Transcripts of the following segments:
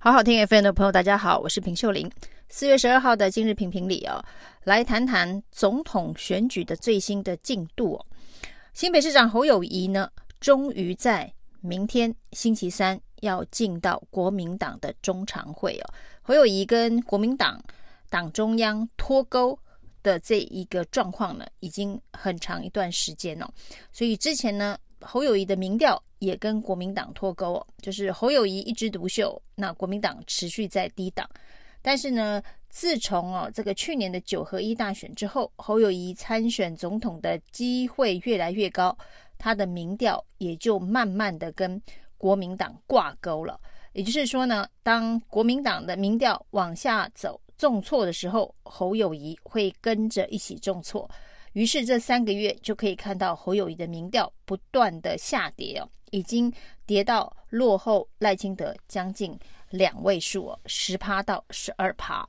好好听 FM 的朋友，大家好，我是平秀玲。四月十二号的今日评评里哦，来谈谈总统选举的最新的进度哦。新北市长侯友谊呢，终于在明天星期三要进到国民党的中常会哦。侯友谊跟国民党党中央脱钩的这一个状况呢，已经很长一段时间了。所以之前呢，侯友宜的民调。也跟国民党脱钩，就是侯友宜一枝独秀，那国民党持续在低档。但是呢，自从哦这个去年的九合一大选之后，侯友谊参选总统的机会越来越高，他的民调也就慢慢的跟国民党挂钩了。也就是说呢，当国民党的民调往下走重挫的时候，侯友谊会跟着一起重挫。于是这三个月就可以看到侯友宜的民调不断的下跌哦。已经跌到落后赖清德将近两位数哦，十趴到十二趴。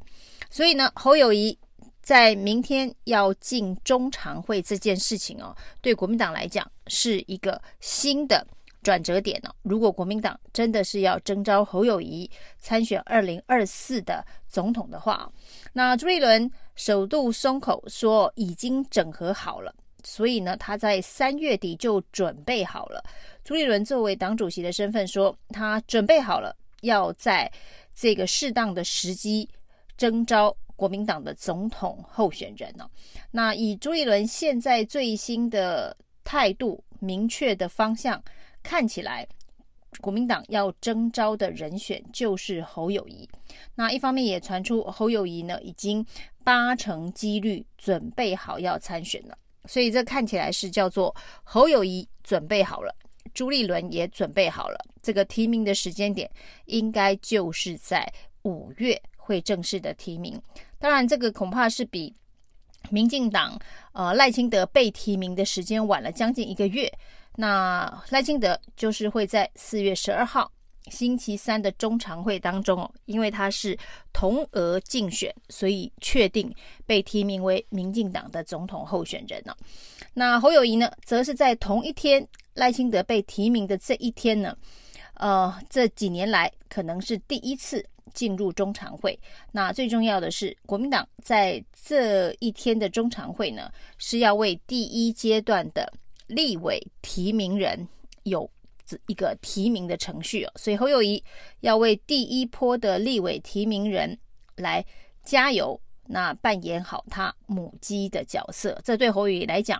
所以呢，侯友宜在明天要进中常会这件事情哦，对国民党来讲是一个新的转折点哦。如果国民党真的是要征召侯友宜参选二零二四的总统的话，那朱立伦首度松口说已经整合好了。所以呢，他在三月底就准备好了。朱立伦作为党主席的身份说，他准备好了，要在这个适当的时机征召国民党的总统候选人呢。那以朱立伦现在最新的态度、明确的方向，看起来国民党要征召的人选就是侯友宜。那一方面也传出侯友宜呢，已经八成几率准备好要参选了。所以这看起来是叫做侯友宜准备好了，朱立伦也准备好了。这个提名的时间点应该就是在五月会正式的提名。当然，这个恐怕是比民进党呃赖清德被提名的时间晚了将近一个月。那赖清德就是会在四月十二号。星期三的中常会当中哦，因为他是同额竞选，所以确定被提名为民进党的总统候选人呢。那侯友谊呢，则是在同一天赖清德被提名的这一天呢，呃，这几年来可能是第一次进入中常会。那最重要的是，国民党在这一天的中常会呢，是要为第一阶段的立委提名人有。一个提名的程序哦，所以侯友谊要为第一波的立委提名人来加油，那扮演好他母鸡的角色。这对侯友谊来讲，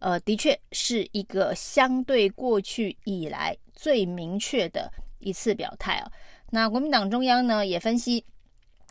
呃，的确是一个相对过去以来最明确的一次表态啊。那国民党中央呢也分析，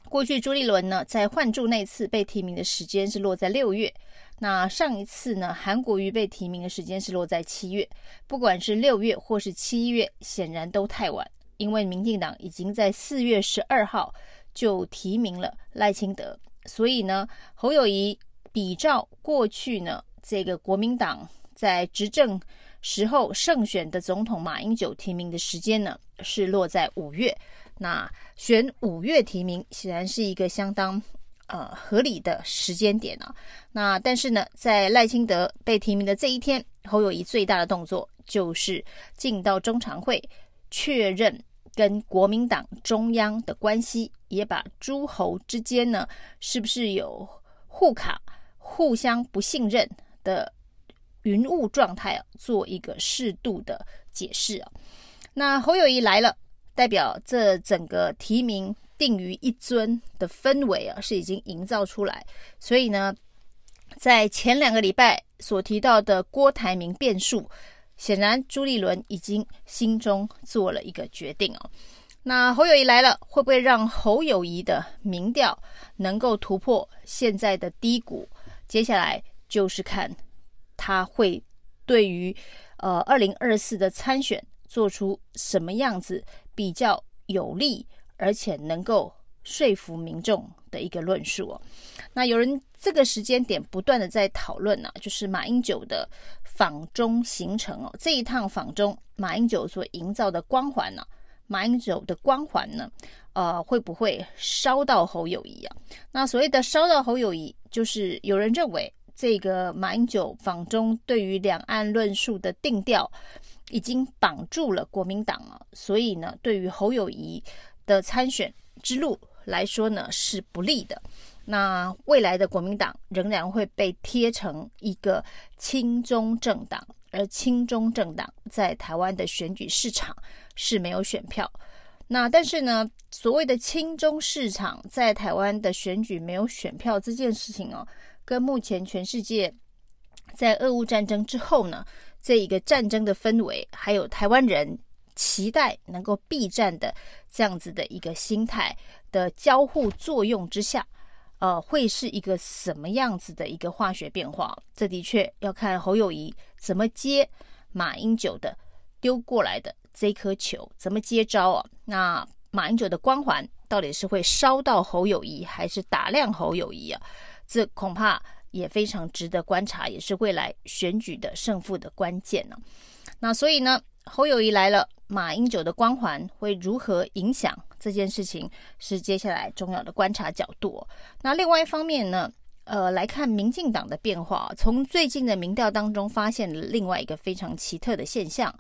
过去朱立伦呢在换柱那次被提名的时间是落在六月。那上一次呢，韩国瑜被提名的时间是落在七月，不管是六月或是七月，显然都太晚，因为民进党已经在四月十二号就提名了赖清德，所以呢，侯友谊比照过去呢，这个国民党在执政时候胜选的总统马英九提名的时间呢，是落在五月，那选五月提名显然是一个相当。呃，合理的时间点啊，那但是呢，在赖清德被提名的这一天，侯友谊最大的动作就是进到中常会，确认跟国民党中央的关系，也把诸侯之间呢，是不是有互卡、互相不信任的云雾状态啊，做一个适度的解释啊。那侯友谊来了，代表这整个提名。定于一尊的氛围啊，是已经营造出来。所以呢，在前两个礼拜所提到的郭台铭变数，显然朱立伦已经心中做了一个决定哦。那侯友谊来了，会不会让侯友谊的民调能够突破现在的低谷？接下来就是看他会对于呃二零二四的参选做出什么样子比较有利。而且能够说服民众的一个论述哦。那有人这个时间点不断的在讨论呢，就是马英九的访中行程哦。这一趟访中，马英九所营造的光环呢，马英九的光环呢，呃，会不会烧到侯友宜啊？那所谓的烧到侯友宜，就是有人认为这个马英九访中对于两岸论述的定调已经绑住了国民党啊，所以呢，对于侯友宜。的参选之路来说呢，是不利的。那未来的国民党仍然会被贴成一个亲中政党，而亲中政党在台湾的选举市场是没有选票。那但是呢，所谓的亲中市场在台湾的选举没有选票这件事情哦，跟目前全世界在俄乌战争之后呢，这一个战争的氛围，还有台湾人期待能够避战的这样子的一个心态的交互作用之下。呃，会是一个什么样子的一个化学变化？这的确要看侯友谊怎么接马英九的丢过来的这颗球，怎么接招啊？那马英九的光环到底是会烧到侯友谊，还是打亮侯友谊啊？这恐怕也非常值得观察，也是未来选举的胜负的关键呢、那所以呢，侯友谊来了，马英九的光环会如何影响？这件事情是接下来重要的观察角度。那另外一方面呢，呃，来看民进党的变化，从最近的民调当中发现了另外一个非常奇特的现象，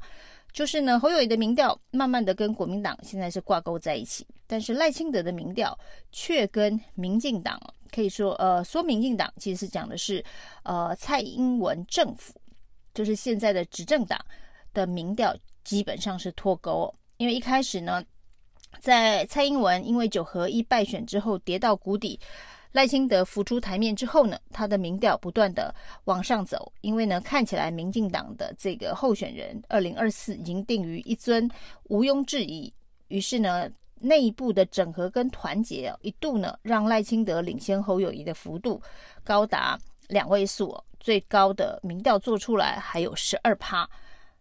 就是呢，侯友宜的民调慢慢的跟国民党现在是挂钩在一起，但是赖清德的民调却跟民进党可以说，呃，说民进党其实是讲的是，呃，蔡英文政府，就是现在的执政党的民调基本上是脱钩，因为一开始呢。在蔡英文因为九合一败选之后跌到谷底，赖清德浮出台面之后呢，他的民调不断的往上走，因为呢看起来民进党的这个候选人二零二四已经定于一尊，毋庸置疑。于是呢内部的整合跟团结一度呢让赖清德领先侯友谊的幅度高达两位数，最高的民调做出来还有十二趴，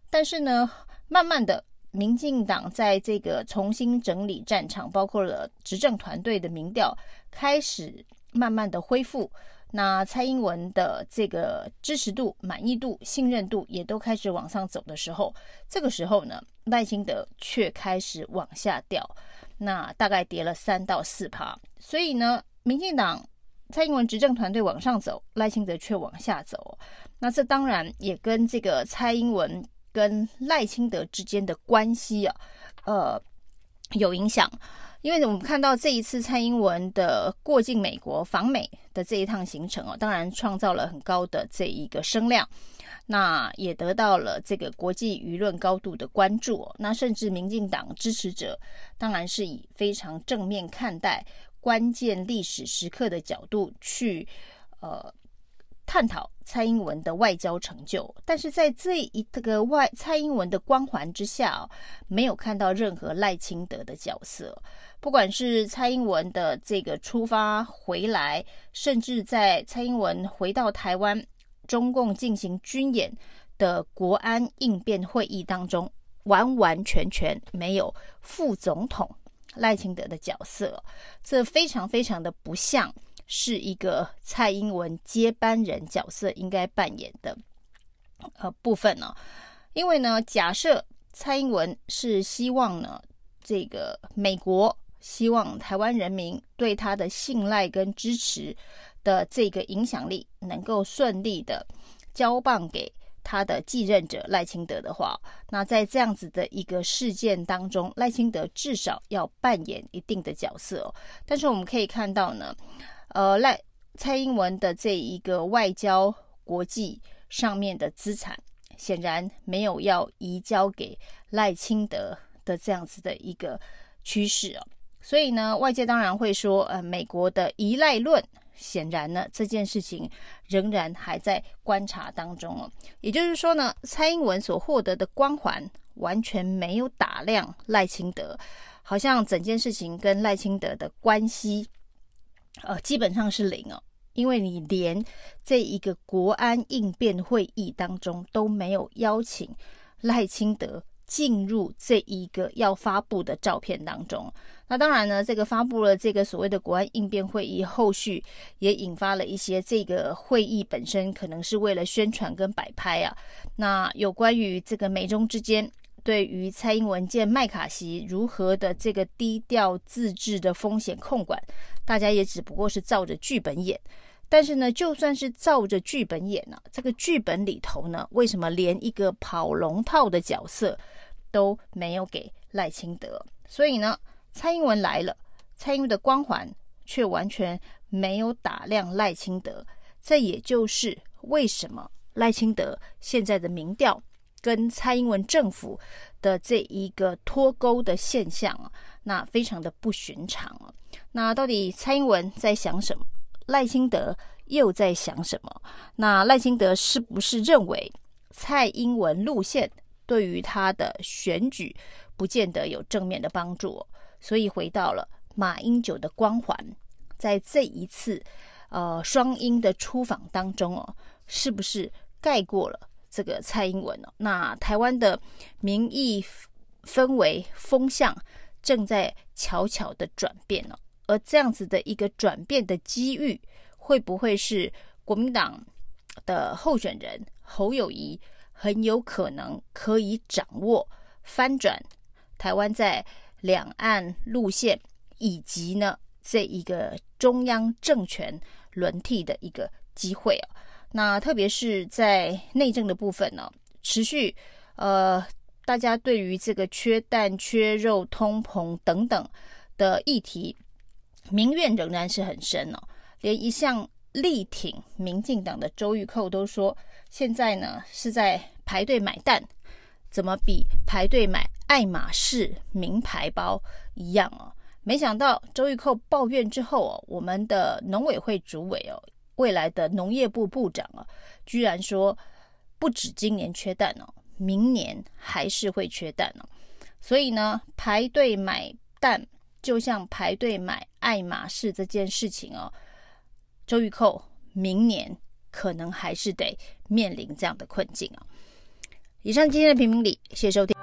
但是呢慢慢的。民进党在这个重新整理战场，包括了执政团队的民调开始慢慢的恢复，那蔡英文的这个支持度、满意度、信任度也都开始往上走的时候，这个时候呢，赖清德却开始往下掉，那大概跌了三到四趴。所以呢，民进党蔡英文执政团队往上走，赖清德却往下走，那这当然也跟这个蔡英文。跟赖清德之间的关系啊，呃，有影响，因为我们看到这一次蔡英文的过境美国访美的这一趟行程哦，当然创造了很高的这一个声量，那也得到了这个国际舆论高度的关注。那甚至民进党支持者当然是以非常正面看待关键历史时刻的角度去呃。探讨蔡英文的外交成就，但是在这一这个外蔡英文的光环之下，没有看到任何赖清德的角色。不管是蔡英文的这个出发回来，甚至在蔡英文回到台湾，中共进行军演的国安应变会议当中，完完全全没有副总统赖清德的角色，这非常非常的不像。是一个蔡英文接班人角色应该扮演的呃部分呢，因为呢，假设蔡英文是希望呢，这个美国希望台湾人民对他的信赖跟支持的这个影响力能够顺利的交棒给他的继任者赖清德的话，那在这样子的一个事件当中，赖清德至少要扮演一定的角色哦。但是我们可以看到呢。呃，赖蔡英文的这一个外交国际上面的资产，显然没有要移交给赖清德的这样子的一个趋势哦。所以呢，外界当然会说，呃，美国的依赖论，显然呢，这件事情仍然还在观察当中哦。也就是说呢，蔡英文所获得的光环完全没有打亮赖清德，好像整件事情跟赖清德的关系。呃，基本上是零哦，因为你连这一个国安应变会议当中都没有邀请赖清德进入这一个要发布的照片当中。那当然呢，这个发布了这个所谓的国安应变会议，后续也引发了一些这个会议本身可能是为了宣传跟摆拍啊。那有关于这个美中之间。对于蔡英文见麦卡锡如何的这个低调自治的风险控管，大家也只不过是照着剧本演。但是呢，就算是照着剧本演呢、啊，这个剧本里头呢，为什么连一个跑龙套的角色都没有给赖清德？所以呢，蔡英文来了，蔡英文的光环却完全没有打亮赖清德。这也就是为什么赖清德现在的民调跟蔡英文政府的这一个脱钩的现象啊，那非常的不寻常啊。那到底蔡英文在想什么？赖清德又在想什么？那赖清德是不是认为蔡英文路线对于他的选举不见得有正面的帮助？所以回到了马英九的光环，在这一次。呃，双英的出访当中哦，是不是盖过了这个蔡英文哦？那台湾的民意氛围风向正在悄悄的转变哦，而这样子的一个转变的机遇，会不会是国民党的候选人侯友谊很有可能可以掌握翻转台湾在两岸路线以及呢这一个中央政权？轮替的一个机会哦，那特别是在内政的部分呢，持续呃，大家对于这个缺蛋、缺肉、通膨等等的议题，民怨仍然是很深哦。连一向力挺民进党的周玉蔻都说，现在呢是在排队买蛋，怎么比排队买爱马仕名牌包一样哦？没想到周玉蔻抱怨之后哦，我们的农委会主委哦，未来的农业部部长啊，居然说不止今年缺蛋哦，明年还是会缺蛋哦。所以呢，排队买蛋就像排队买爱马仕这件事情哦，周玉蔻明年可能还是得面临这样的困境啊。以上今天的评评理，谢谢收听。